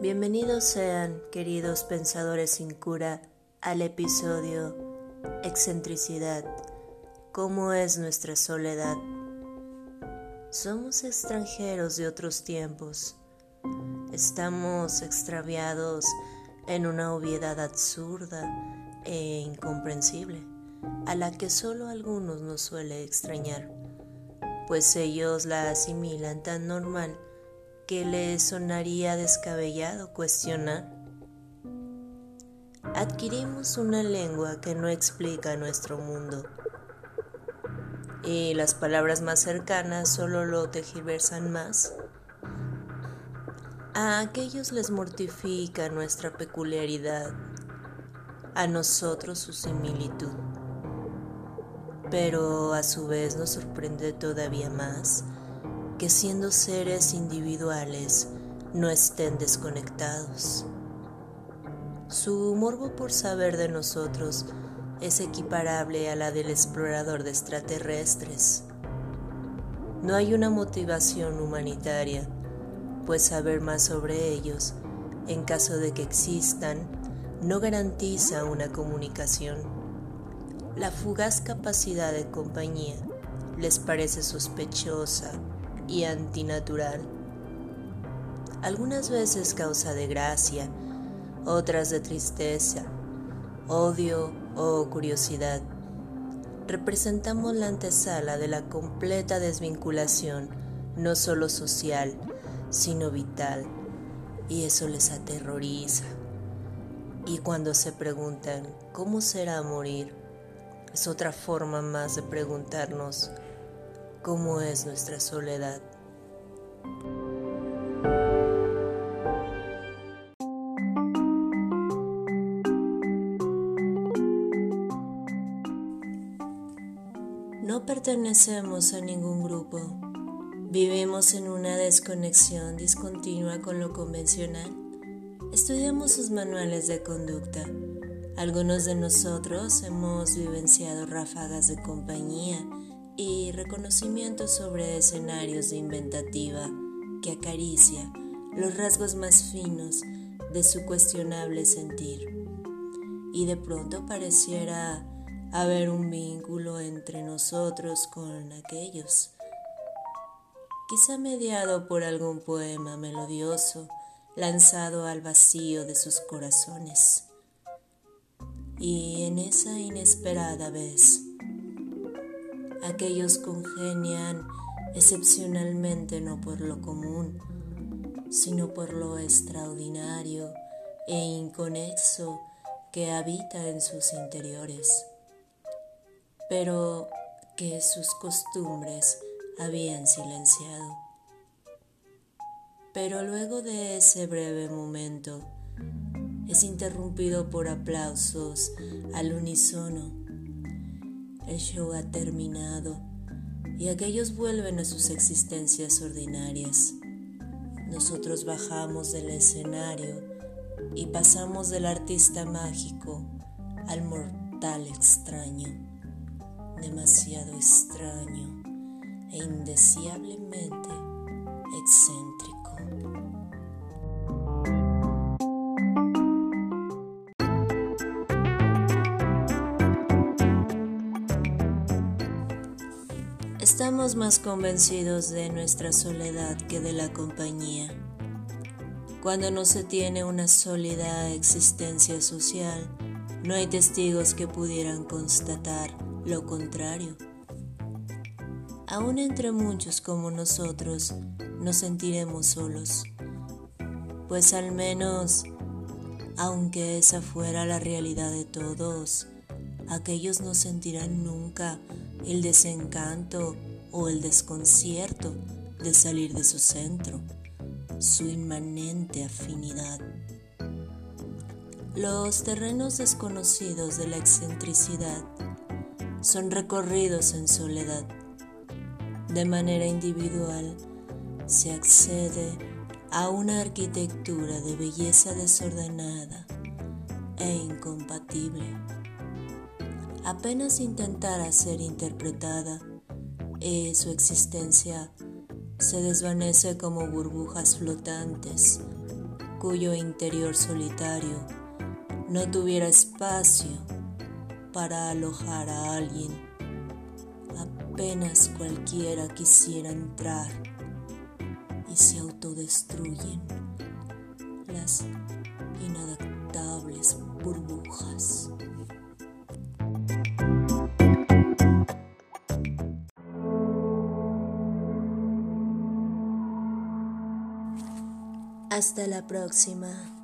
Bienvenidos sean, queridos pensadores sin cura, al episodio Excentricidad. ¿Cómo es nuestra soledad? Somos extranjeros de otros tiempos. Estamos extraviados en una obviedad absurda e incomprensible, a la que solo algunos nos suele extrañar, pues ellos la asimilan tan normal que les sonaría descabellado cuestionar. Adquirimos una lengua que no explica nuestro mundo y las palabras más cercanas solo lo tejiversan más. A aquellos les mortifica nuestra peculiaridad, a nosotros su similitud, pero a su vez nos sorprende todavía más que siendo seres individuales no estén desconectados. Su morbo por saber de nosotros es equiparable a la del explorador de extraterrestres. No hay una motivación humanitaria, pues saber más sobre ellos, en caso de que existan, no garantiza una comunicación. La fugaz capacidad de compañía les parece sospechosa y antinatural. Algunas veces causa de gracia, otras de tristeza, odio o curiosidad. Representamos la antesala de la completa desvinculación, no solo social, sino vital, y eso les aterroriza. Y cuando se preguntan cómo será morir, es otra forma más de preguntarnos cómo es nuestra soledad. No pertenecemos a ningún grupo. Vivimos en una desconexión discontinua con lo convencional. Estudiamos sus manuales de conducta. Algunos de nosotros hemos vivenciado ráfagas de compañía y reconocimiento sobre escenarios de inventativa que acaricia los rasgos más finos de su cuestionable sentir. Y de pronto pareciera haber un vínculo entre nosotros con aquellos, quizá mediado por algún poema melodioso lanzado al vacío de sus corazones. Y en esa inesperada vez, Aquellos congenian excepcionalmente no por lo común, sino por lo extraordinario e inconexo que habita en sus interiores, pero que sus costumbres habían silenciado. Pero luego de ese breve momento es interrumpido por aplausos al unísono el show ha terminado y aquellos vuelven a sus existencias ordinarias. Nosotros bajamos del escenario y pasamos del artista mágico al mortal extraño, demasiado extraño e indeseablemente excéntrico. Estamos más convencidos de nuestra soledad que de la compañía. Cuando no se tiene una sólida existencia social, no hay testigos que pudieran constatar lo contrario. Aún entre muchos como nosotros, nos sentiremos solos, pues al menos, aunque esa fuera la realidad de todos, aquellos no sentirán nunca el desencanto o el desconcierto de salir de su centro, su inmanente afinidad. Los terrenos desconocidos de la excentricidad son recorridos en soledad. De manera individual se accede a una arquitectura de belleza desordenada e incompatible. Apenas intentara ser interpretada, y su existencia se desvanece como burbujas flotantes cuyo interior solitario no tuviera espacio para alojar a alguien. Apenas cualquiera quisiera entrar y se autodestruyen las inadaptables burbujas. Hasta la próxima.